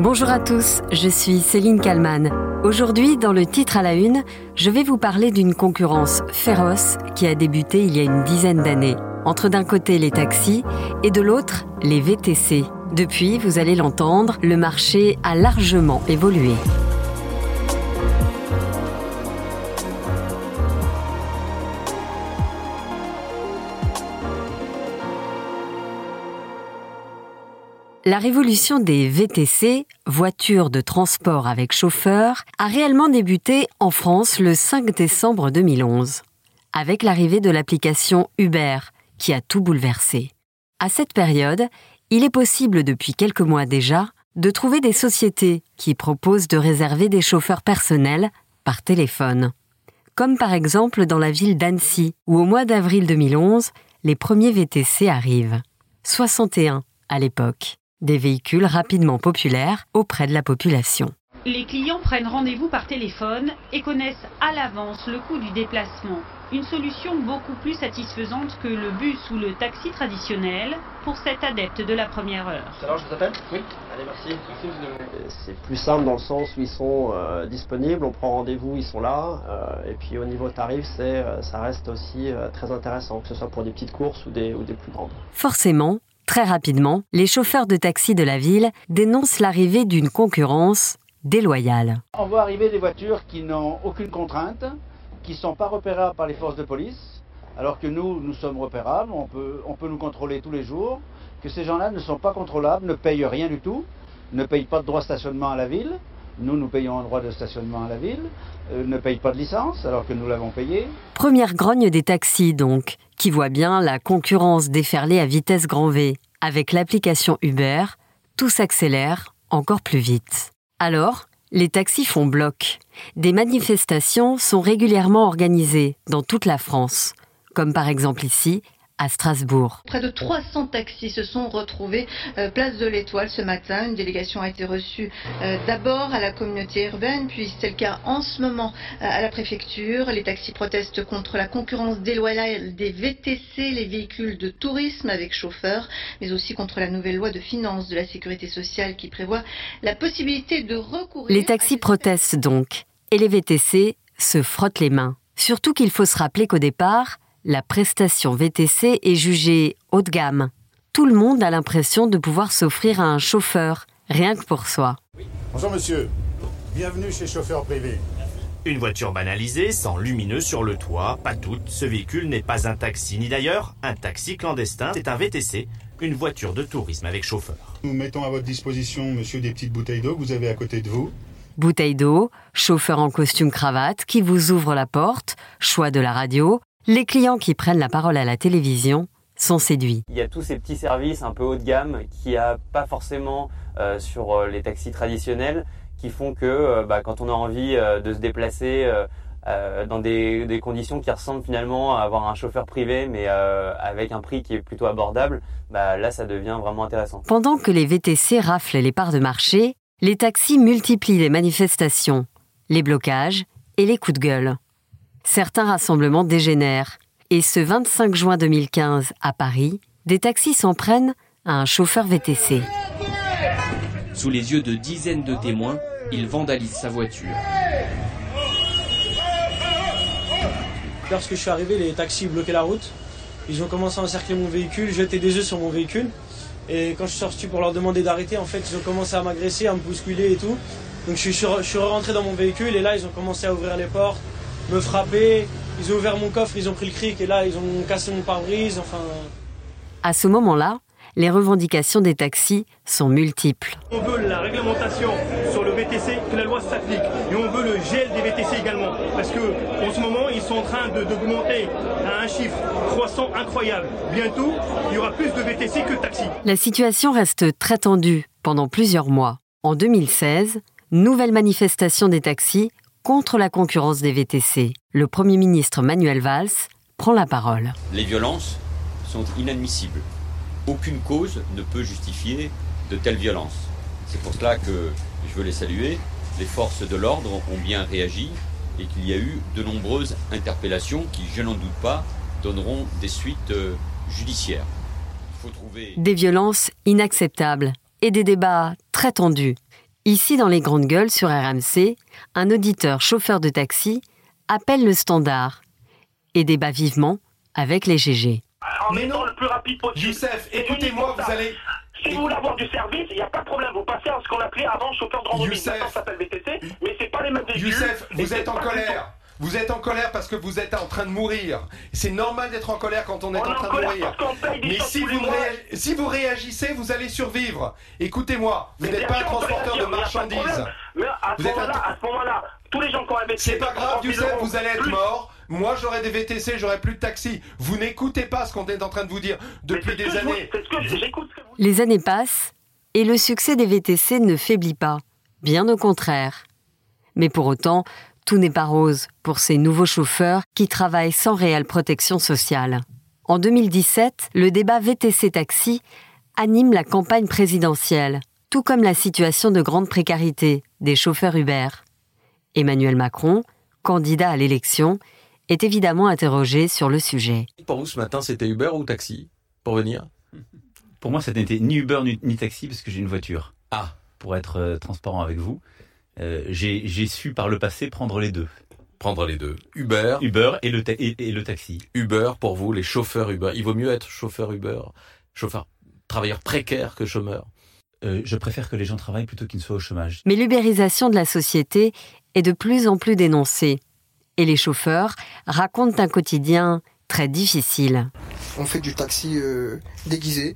Bonjour à tous, je suis Céline Kalman. Aujourd'hui, dans le titre à la une, je vais vous parler d'une concurrence féroce qui a débuté il y a une dizaine d'années, entre d'un côté les taxis et de l'autre les VTC. Depuis, vous allez l'entendre, le marché a largement évolué. La révolution des VTC, voitures de transport avec chauffeur, a réellement débuté en France le 5 décembre 2011, avec l'arrivée de l'application Uber, qui a tout bouleversé. À cette période, il est possible depuis quelques mois déjà de trouver des sociétés qui proposent de réserver des chauffeurs personnels par téléphone. Comme par exemple dans la ville d'Annecy, où au mois d'avril 2011, les premiers VTC arrivent. 61 à l'époque des véhicules rapidement populaires auprès de la population. Les clients prennent rendez-vous par téléphone et connaissent à l'avance le coût du déplacement. Une solution beaucoup plus satisfaisante que le bus ou le taxi traditionnel pour cet adepte de la première heure. Alors je vous appelle Oui. Allez, merci. C'est plus simple dans le sens où ils sont euh, disponibles, on prend rendez-vous, ils sont là. Euh, et puis au niveau tarif, c'est, euh, ça reste aussi très intéressant, que ce soit pour des petites courses ou des, ou des plus grandes. Forcément, Très rapidement, les chauffeurs de taxi de la ville dénoncent l'arrivée d'une concurrence déloyale. On voit arriver des voitures qui n'ont aucune contrainte, qui ne sont pas repérables par les forces de police, alors que nous, nous sommes repérables, on peut, on peut nous contrôler tous les jours, que ces gens-là ne sont pas contrôlables, ne payent rien du tout, ne payent pas de droit de stationnement à la ville, nous, nous payons un droit de stationnement à la ville, euh, ne payent pas de licence alors que nous l'avons payé. Première grogne des taxis donc, qui voit bien la concurrence déferler à vitesse grand V. Avec l'application Uber, tout s'accélère encore plus vite. Alors, les taxis font bloc. Des manifestations sont régulièrement organisées dans toute la France, comme par exemple ici à Strasbourg. Près de 300 taxis se sont retrouvés euh, place de l'Étoile ce matin. Une délégation a été reçue euh, d'abord à la communauté urbaine, puis c'est le cas en ce moment euh, à la préfecture. Les taxis protestent contre la concurrence déloyale des VTC, les véhicules de tourisme avec chauffeur, mais aussi contre la nouvelle loi de finances de la sécurité sociale qui prévoit la possibilité de recourir. Les taxis protestent donc et les VTC se frottent les mains. Surtout qu'il faut se rappeler qu'au départ, la prestation VTC est jugée haut de gamme. Tout le monde a l'impression de pouvoir s'offrir à un chauffeur, rien que pour soi. Bonjour monsieur, bienvenue chez Chauffeur Privé. Une voiture banalisée, sans lumineux sur le toit, pas toute. Ce véhicule n'est pas un taxi, ni d'ailleurs un taxi clandestin, c'est un VTC, une voiture de tourisme avec chauffeur. Nous mettons à votre disposition, monsieur, des petites bouteilles d'eau que vous avez à côté de vous. Bouteille d'eau, chauffeur en costume cravate qui vous ouvre la porte, choix de la radio, les clients qui prennent la parole à la télévision sont séduits. Il y a tous ces petits services un peu haut de gamme qui a pas forcément euh, sur euh, les taxis traditionnels qui font que euh, bah, quand on a envie de se déplacer dans des, conditions qui ressemblent finalement à avoir un chauffeur privé mais avec un prix qui est plutôt abordable, bah, là ça devient vraiment intéressant. Pendant que les VTC raflent les parts de marché, les taxis multiplient les manifestations, les blocages et les coups de gueule certains rassemblements dégénèrent. Et ce 25 juin 2015, à Paris, des taxis s'en prennent à un chauffeur VTC. Sous les yeux de dizaines de témoins, il vandalise sa voiture. Lorsque je suis arrivé, les taxis bloquaient la route. Ils ont commencé à encercler mon véhicule, jeter des œufs sur mon véhicule. Et quand je suis sorti pour leur demander d'arrêter, en fait, ils ont commencé à m'agresser, à me bousculer et tout. Donc je suis, je suis rentré dans mon véhicule et là, ils ont commencé à ouvrir les portes, me frapper. Ils ont ouvert mon coffre, ils ont pris le cric et là, ils ont cassé mon pare-brise. Enfin. À ce moment-là, les revendications des taxis sont multiples. On veut la réglementation sur le VTC, que la loi s'applique. Et on veut le gel des VTC également. Parce qu'en ce moment, ils sont en train d'augmenter à un chiffre croissant incroyable. Bientôt, il y aura plus de VTC que de taxis. La situation reste très tendue pendant plusieurs mois. En 2016, nouvelle manifestation des taxis contre la concurrence des VTC. Le Premier ministre Manuel Valls prend la parole. Les violences sont inadmissibles. Aucune cause ne peut justifier de telles violences. C'est pour cela que je veux les saluer. Les forces de l'ordre ont bien réagi et qu'il y a eu de nombreuses interpellations qui, je n'en doute pas, donneront des suites euh, judiciaires. Des violences inacceptables et des débats très tendus Ici, dans les grandes gueules sur RMC, un auditeur chauffeur de taxi appelle le standard et débat vivement avec les GG. En étant le plus rapide possible. Youssef, écoutez-moi, vous allez. Si vous voulez avoir du service, il n'y a pas de problème. Vous passez à ce qu'on appelait avant chauffeur de randonnée. Youssef. Ça s'appelle VTC, mais c'est pas les mêmes véhicules. Youssef, vous êtes en colère. Vous êtes en colère parce que vous êtes en train de mourir. C'est normal d'être en colère quand on est On en train de mourir. Mais si vous, si vous réagissez, vous allez survivre. Écoutez-moi, vous n'êtes pas un transporteur de marchandises. Mais à ce Vous êtes un- moment-là, à ce moment-là, tous les gens qui ont investi. C'est pas grave, 30 000 Youssef, vous allez être plus- mort. Moi, j'aurai des VTC, j'aurai plus de taxi. Vous n'écoutez pas ce qu'on est en train de vous dire depuis des années. Les années passent et le succès des VTC ne faiblit pas, bien au contraire. Mais pour autant, tout n'est pas rose pour ces nouveaux chauffeurs qui travaillent sans réelle protection sociale. En 2017, le débat VTC Taxi anime la campagne présidentielle, tout comme la situation de grande précarité des chauffeurs Uber. Emmanuel Macron, candidat à l'élection, est évidemment interrogé sur le sujet. Pour vous, ce matin, c'était Uber ou taxi pour venir? Pour moi, ça n'était ni Uber ni, ni taxi parce que j'ai une voiture. Ah. Pour être euh, transparent avec vous, Euh, j'ai su par le passé prendre les deux. Prendre les deux. Uber. Uber et le, ta- et, et le taxi. Uber, pour vous, les chauffeurs Uber. Il vaut mieux être chauffeur Uber, chauffeur, travailleur précaire que chômeur. Euh, je préfère que les gens travaillent plutôt qu'ils ne soient au chômage. Mais l'ubérisation de la société est de plus en plus dénoncée. Et les chauffeurs racontent un quotidien très difficile. On fait du taxi euh, déguisé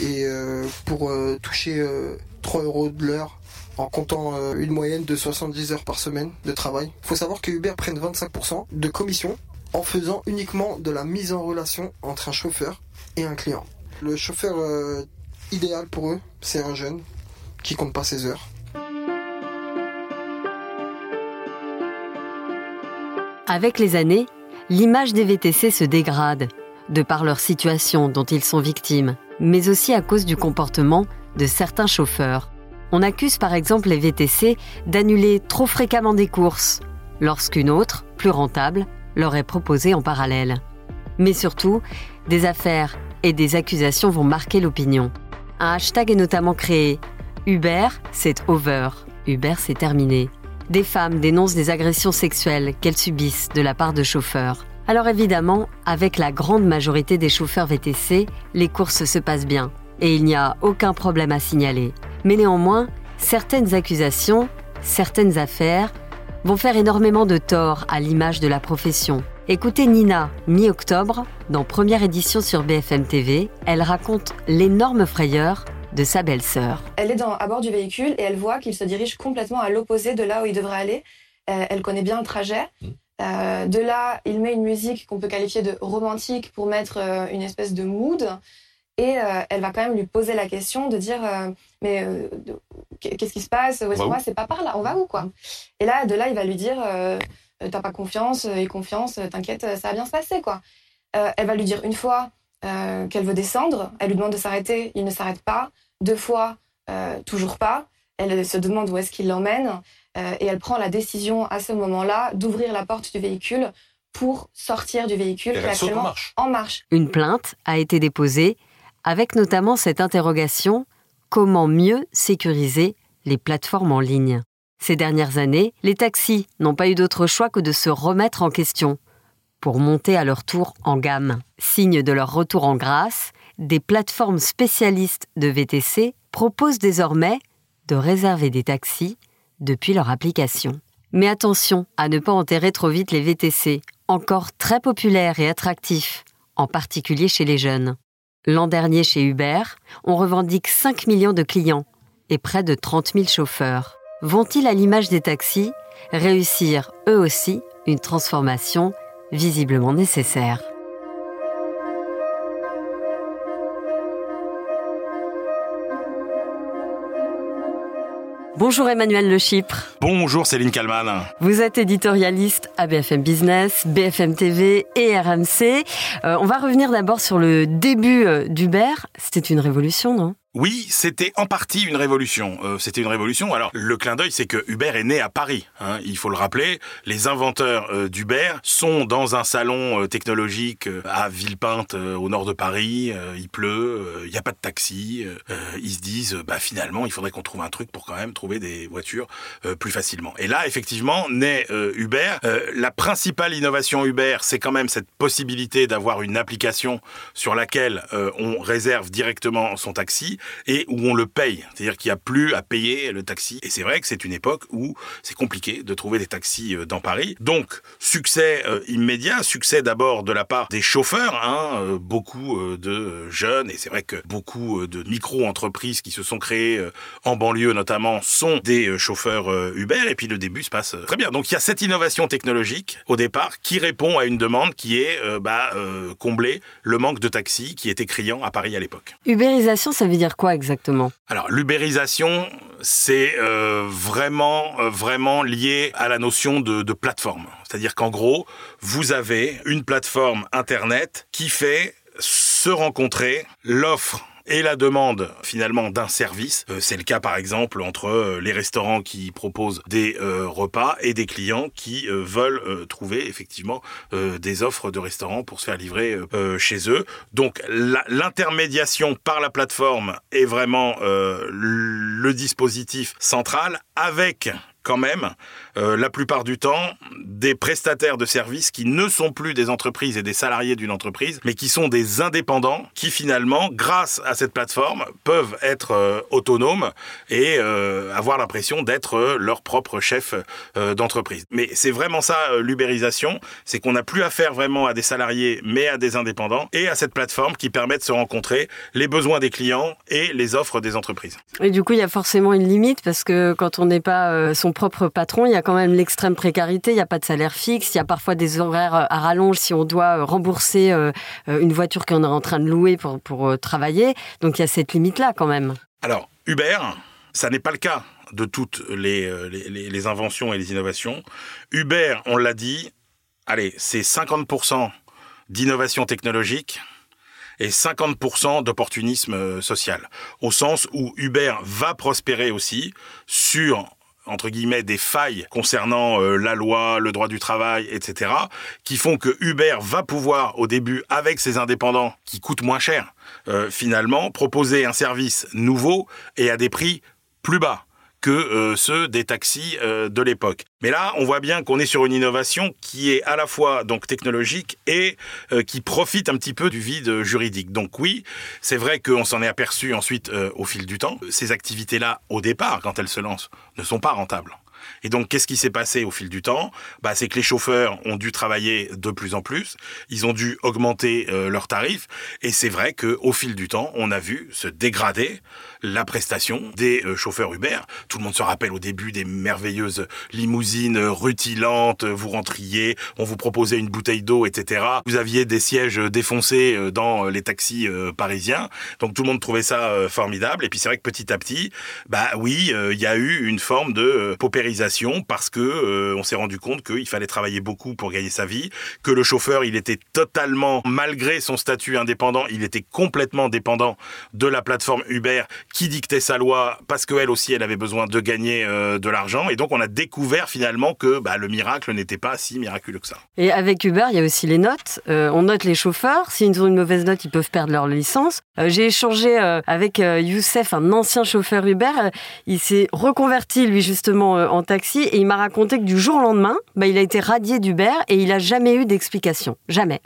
et euh, pour euh, toucher euh, 3 euros de l'heure en comptant euh, une moyenne de 70 heures par semaine de travail. Il faut savoir que Uber prenne 25% de commission en faisant uniquement de la mise en relation entre un chauffeur et un client. Le chauffeur euh, idéal pour eux, c'est un jeune qui compte pas ses heures. Avec les années, l'image des VTC se dégrade, de par leur situation dont ils sont victimes, mais aussi à cause du comportement de certains chauffeurs. On accuse par exemple les VTC d'annuler trop fréquemment des courses, lorsqu'une autre, plus rentable, leur est proposée en parallèle. Mais surtout, des affaires et des accusations vont marquer l'opinion. Un hashtag est notamment créé. Uber, c'est over. Uber, c'est terminé. Des femmes dénoncent des agressions sexuelles qu'elles subissent de la part de chauffeurs. Alors évidemment, avec la grande majorité des chauffeurs VTC, les courses se passent bien et il n'y a aucun problème à signaler. Mais néanmoins, certaines accusations, certaines affaires vont faire énormément de tort à l'image de la profession. Écoutez Nina, mi-octobre, dans première édition sur BFM TV, elle raconte l'énorme frayeur de sa belle-sœur. Elle est dans, à bord du véhicule et elle voit qu'il se dirige complètement à l'opposé de là où il devrait aller. Euh, elle connaît bien le trajet. Euh, de là, il met une musique qu'on peut qualifier de romantique pour mettre euh, une espèce de mood. Et euh, elle va quand même lui poser la question de dire euh, mais euh, qu'est-ce qui se passe? Où est-ce qu'on va? C'est pas par là. On va où quoi? Et là, de là, il va lui dire euh, t'as pas confiance et confiance, t'inquiète, ça va bien se passer quoi. Euh, elle va lui dire une fois euh, qu'elle veut descendre, elle lui demande de s'arrêter, il ne s'arrête pas. Deux fois, euh, toujours pas. Elle se demande où est-ce qu'il l'emmène euh, et elle prend la décision à ce moment-là d'ouvrir la porte du véhicule pour sortir du véhicule qui est actuellement marche. en marche. Une plainte a été déposée, avec notamment cette interrogation comment mieux sécuriser les plateformes en ligne? Ces dernières années, les taxis n'ont pas eu d'autre choix que de se remettre en question pour monter à leur tour en gamme. Signe de leur retour en grâce, des plateformes spécialistes de VTC proposent désormais de réserver des taxis depuis leur application. Mais attention à ne pas enterrer trop vite les VTC, encore très populaires et attractifs, en particulier chez les jeunes. L'an dernier chez Uber, on revendique 5 millions de clients et près de 30 000 chauffeurs. Vont-ils, à l'image des taxis, réussir eux aussi une transformation visiblement nécessaire? Bonjour Emmanuel Le Chypre. Bonjour Céline Kalman. Vous êtes éditorialiste à BFM Business, BFM TV et RMC. Euh, on va revenir d'abord sur le début euh, d'Uber. C'était une révolution, non? Oui, c'était en partie une révolution. Euh, c'était une révolution. Alors, le clin d'œil, c'est que Uber est né à Paris. Hein, il faut le rappeler. Les inventeurs euh, d'Uber sont dans un salon euh, technologique à Villepinte, au nord de Paris. Il pleut, il n'y a pas de taxi. ils se disent, bah finalement, il faudrait qu'on trouve un truc pour quand même trouver des voitures plus facilement. Et là, effectivement, naît Uber. La principale innovation Uber, c'est quand même cette possibilité d'avoir une application sur laquelle on réserve directement son taxi et où on le paye. C'est-à-dire qu'il n'y a plus à payer le taxi. Et c'est vrai que c'est une époque où c'est compliqué de trouver des taxis euh, dans Paris. Donc, succès euh, immédiat, succès d'abord de la part des chauffeurs, hein, euh, beaucoup de jeunes, et c'est vrai que beaucoup de micro-entreprises qui se sont créées en banlieue notamment sont des chauffeurs Uber, et puis le début se passe très bien. Donc il y a cette innovation technologique au départ qui répond à une demande qui est bah, combler le manque de taxis qui était criant à Paris à l'époque. Ubérisation, ça veut dire quoi exactement? Alors l'ubérisation, c'est euh, vraiment, euh, vraiment lié à la notion de, de plateforme. C'est-à-dire qu'en gros, vous avez une plateforme Internet qui fait se rencontrer l'offre et la demande finalement d'un service. Euh, c'est le cas par exemple entre euh, les restaurants qui proposent des euh, repas et des clients qui veulent trouver effectivement des offres de restaurants pour se faire livrer chez eux. Donc l'intermédiation par la plateforme est vraiment le dispositif central avec quand même, euh, la plupart du temps, des prestataires de services qui ne sont plus des entreprises et des salariés d'une entreprise, mais qui sont des indépendants qui finalement, grâce à cette plateforme, peuvent être euh, autonomes et euh, avoir l'impression d'être leur propre chef d'entreprise. Mais c'est vraiment ça l'ubérisation, c'est qu'on n'a plus affaire vraiment à des salariés, mais à des indépendants et à cette plateforme qui permet de se rencontrer les besoins des clients et les offres des entreprises. Et du coup, il y a forcément une limite parce que quand on n'est pas euh, son propre patron, il y a quand même l'extrême précarité, il n'y a pas de salaire fixe, il y a parfois des horaires euh, à rallonge si on doit euh, rembourser euh, une voiture qu'on est en train de louer pour, pour travailler. Donc il y a cette limite-là quand même. Alors, Uber, ça n'est pas le cas de toutes les, les, les- inventions et les innovations. Uber, on l'a dit, allez, c'est 50% d'innovation technologique et 50% d'opportunisme social. Au sens où Uber va prospérer aussi sur entre guillemets des failles concernant euh, la loi, le droit du travail, etc., qui font que Uber va pouvoir au début, avec ses indépendants qui coûtent moins cher, euh, finalement, proposer un service nouveau et à des prix plus bas que euh, ceux des taxis euh, de l'époque. Mais là, on voit bien qu'on est sur une innovation qui est à la fois donc technologique et euh, qui profite un petit peu du vide juridique. Donc oui, c'est vrai qu'on s'en est aperçu ensuite au fil du temps. Ces activités-là, au départ, quand elles se lancent, ne sont pas rentables. Et donc, qu'est-ce qui s'est passé au fil du temps? Bah, C'est que les chauffeurs ont dû travailler de plus en plus, ils ont dû augmenter euh, leurs tarifs, et c'est vrai qu'au fil du temps, on a vu se dégrader la prestation des euh, chauffeurs Uber. Tout le monde se rappelle au début des merveilleuses limousines euh, rutilantes, vous rentriez, on vous proposait une bouteille d'eau, etc. Vous aviez des sièges défoncés dans les taxis parisiens, donc tout le monde trouvait ça formidable, et puis c'est vrai que petit à petit, bah oui, il y a eu une forme de euh, parce que euh, on s'est rendu compte qu'il fallait travailler beaucoup pour gagner sa vie, que le chauffeur, il était totalement, malgré son statut indépendant, il était complètement dépendant de la plateforme Uber qui dictait sa loi parce qu'elle aussi, elle avait besoin de gagner euh, de l'argent. Et donc, on a découvert finalement que bah, le miracle n'était pas si miraculeux que ça. Et avec Uber, il y a aussi les notes. Euh, on note les chauffeurs. S'ils ont une mauvaise note, ils peuvent perdre leur licence. J'ai échangé avec Youssef, un ancien chauffeur Uber. Il s'est reconverti, lui, justement, euh, taxi. Et il m'a raconté que du jour au lendemain, bah, il a été radié d'Uber et il n'a jamais eu d'explication. Jamais.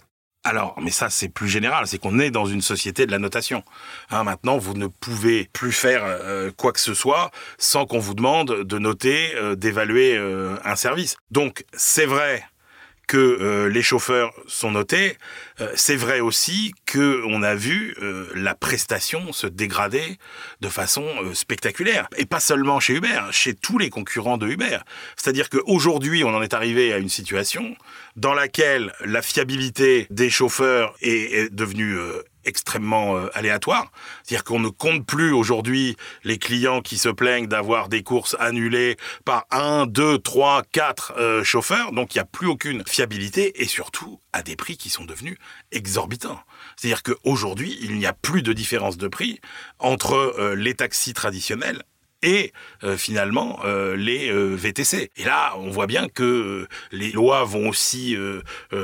Alors, mais ça, c'est plus général, c'est qu'on est dans une société de la notation. Hein, maintenant, vous ne pouvez plus faire euh, quoi que ce soit sans qu'on vous demande de noter, euh, d'évaluer euh, un service. Donc, c'est vrai que les chauffeurs sont notés. C'est vrai aussi on a vu euh, la prestation se dégrader de façon euh, spectaculaire et pas seulement chez Uber, chez tous les concurrents de Uber. C'est-à-dire qu'aujourd'hui, on en est arrivé à une situation dans laquelle la fiabilité des chauffeurs est, devenue euh, extrêmement aléatoire. C'est-à-dire qu'on ne compte plus aujourd'hui les clients qui se plaignent d'avoir des courses annulées par un, deux, trois, quatre euh, chauffeurs. Donc il n'y a plus aucune fiabilité et surtout à des prix qui sont devenus exorbitants. C'est-à-dire qu'aujourd'hui, il n'y a plus de différence de prix entre euh, les taxis traditionnels et euh, finalement euh, les euh, VTC. Et là, on voit bien que les lois vont aussi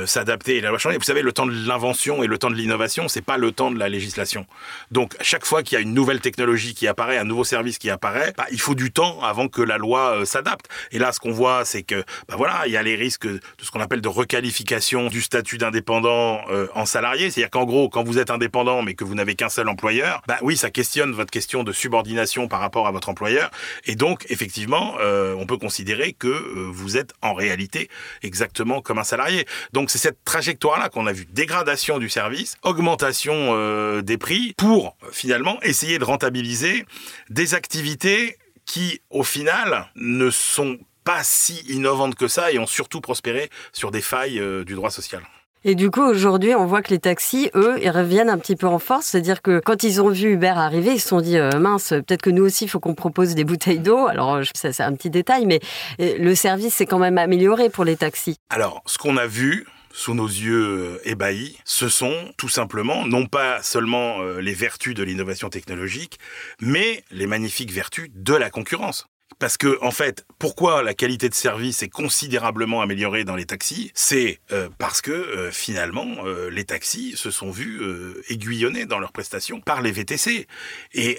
s'adapter et la loi changer. Vous savez, le temps de l'invention et le temps de l'innovation, c'est pas le temps de la législation. Donc, chaque fois qu'il y a une nouvelle technologie qui apparaît, un nouveau service qui apparaît, bah, il faut du temps avant que la loi s'adapte. Et là, ce qu'on voit, c'est que, bah voilà, il y a les risques de ce qu'on appelle de requalification du statut d'indépendant en salarié. C'est-à-dire qu'en gros, quand vous êtes indépendant mais que vous n'avez qu'un seul employeur, bah oui, ça questionne votre question de subordination par rapport à votre employeur et donc, effectivement, euh, on peut considérer que euh, vous êtes en réalité exactement comme un salarié. Donc, c'est cette trajectoire-là qu'on a vu. Dégradation du service, augmentation euh, des prix pour finalement essayer de rentabiliser des activités qui, au final, ne sont pas si innovantes que ça et ont surtout prospéré sur des failles du droit social. Et du coup, aujourd'hui, on voit que les taxis, eux, ils reviennent un petit peu en force. C'est-à-dire que quand ils ont vu Uber arriver, ils se sont dit, euh, mince, peut-être que nous aussi, il faut qu'on propose des bouteilles d'eau. Alors, ça, c'est un petit détail, mais euh, le service s'est quand même amélioré pour les taxis. Alors, ce qu'on a vu, sous nos yeux euh, ébahis, ce sont tout simplement non pas seulement les vertus de l'innovation technologique, mais les magnifiques vertus de la concurrence. Parce que, en fait, pourquoi la qualité de service est considérablement améliorée dans les taxis C'est euh, parce que, euh, finalement, euh, les taxis se sont vus aiguillonnés dans leurs prestations par les VTC. Et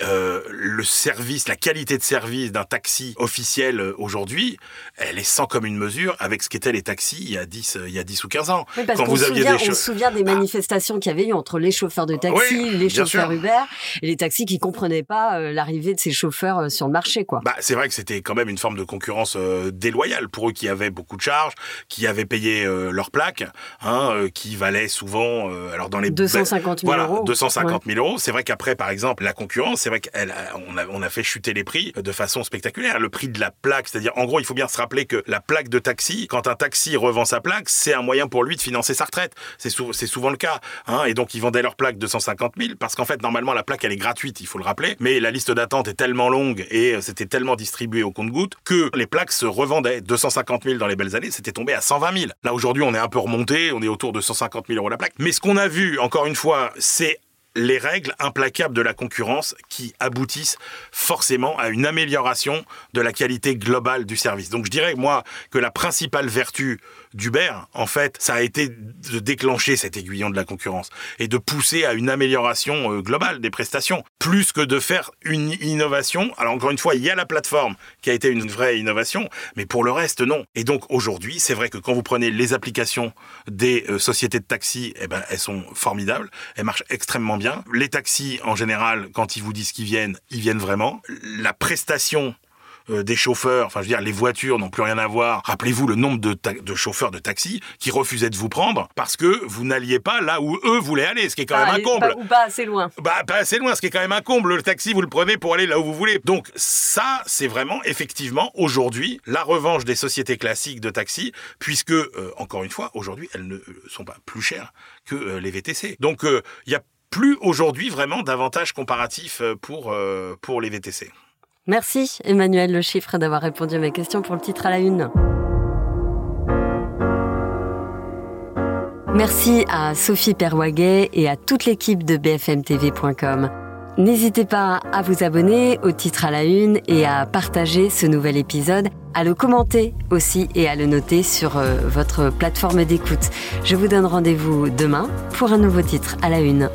le service, la qualité de service d'un taxi officiel aujourd'hui, elle est sans commune mesure avec ce qu'étaient les taxis il y a 10, il y a 10 ou 15 ans. Oui, parce Quand vous aviez souvient, des on se souvient des manifestations qu'il y avait eu entre les chauffeurs de taxi, les chauffeurs Uber et les taxis qui comprenaient pas l'arrivée de ces chauffeurs sur le marché. Quoi. Bah, c'est vrai que c'était quand même une forme de concurrence euh, déloyale pour eux qui avaient beaucoup de charges, qui avaient payé euh, leurs plaques, hein, euh, qui valaient souvent, alors dans les 250 000 voilà, euros. 250 000 euros. C'est vrai qu'après, par exemple, la concurrence, c'est vrai qu'on a, on a fait chuter les prix de façon spectaculaire. Le prix de la plaque, c'est-à-dire, en gros, il faut bien se rappeler que la plaque de taxi, quand un taxi revend sa plaque, c'est un moyen pour lui de financer sa retraite. C'est souvent le cas. Hein, et donc, ils vendaient leur plaque 250 000 parce qu'en fait, normalement, la plaque, elle est gratuite, il faut le rappeler. Mais la liste d'attente est tellement longue et c'était tellement distribué au compte-goutte que les plaques se revendaient. 250 000 dans les belles années, c'était tombé à 120 000. Là, aujourd'hui, on est un peu remonté, on est autour de 150 000 euros la plaque. Mais ce qu'on a vu, encore une fois, c'est les règles implacables de la concurrence qui aboutissent forcément à une amélioration de la qualité globale du service. Donc je dirais, moi, que la principale vertu d'Uber, en fait, ça a été de déclencher cet aiguillon de la concurrence et de pousser à une amélioration euh, globale des prestations, plus que de faire une innovation. Alors encore une fois, il y a la plateforme qui a été une vraie innovation, mais pour le reste, non. Et donc aujourd'hui, c'est vrai que quand vous prenez les applications des euh, sociétés de taxi, eh ben, elles sont formidables, elles marchent extrêmement bien. Les taxis, en général, quand ils vous disent qu'ils viennent, ils viennent vraiment. La prestation euh, des chauffeurs, enfin je veux dire, les voitures n'ont plus rien à voir. Rappelez-vous le nombre de, chauffeurs de taxi qui refusaient de vous prendre parce que vous n'alliez pas là où eux voulaient aller, ce qui est quand même un comble. ou pas assez loin. Bah, pas assez loin, ce qui est quand même un comble. Le taxi, vous le prenez pour aller là où vous voulez. Donc ça, c'est vraiment effectivement aujourd'hui la revanche des sociétés classiques de taxi, puisque, euh, encore une fois, aujourd'hui, elles ne sont pas plus chères que euh, les VTC. Donc il n'y a plus aujourd'hui vraiment d'avantages comparatifs pour, pour les VTC. Merci Emmanuel Le Chiffre d'avoir répondu à mes questions pour le titre à la une. Merci à Sophie Perwaguet et à toute l'équipe de bfmtv.com. N'hésitez pas à vous abonner au titre à la une et à partager ce nouvel épisode, à le commenter aussi et à le noter sur euh, votre plateforme d'écoute. Je vous donne rendez-vous demain pour un nouveau titre à la une.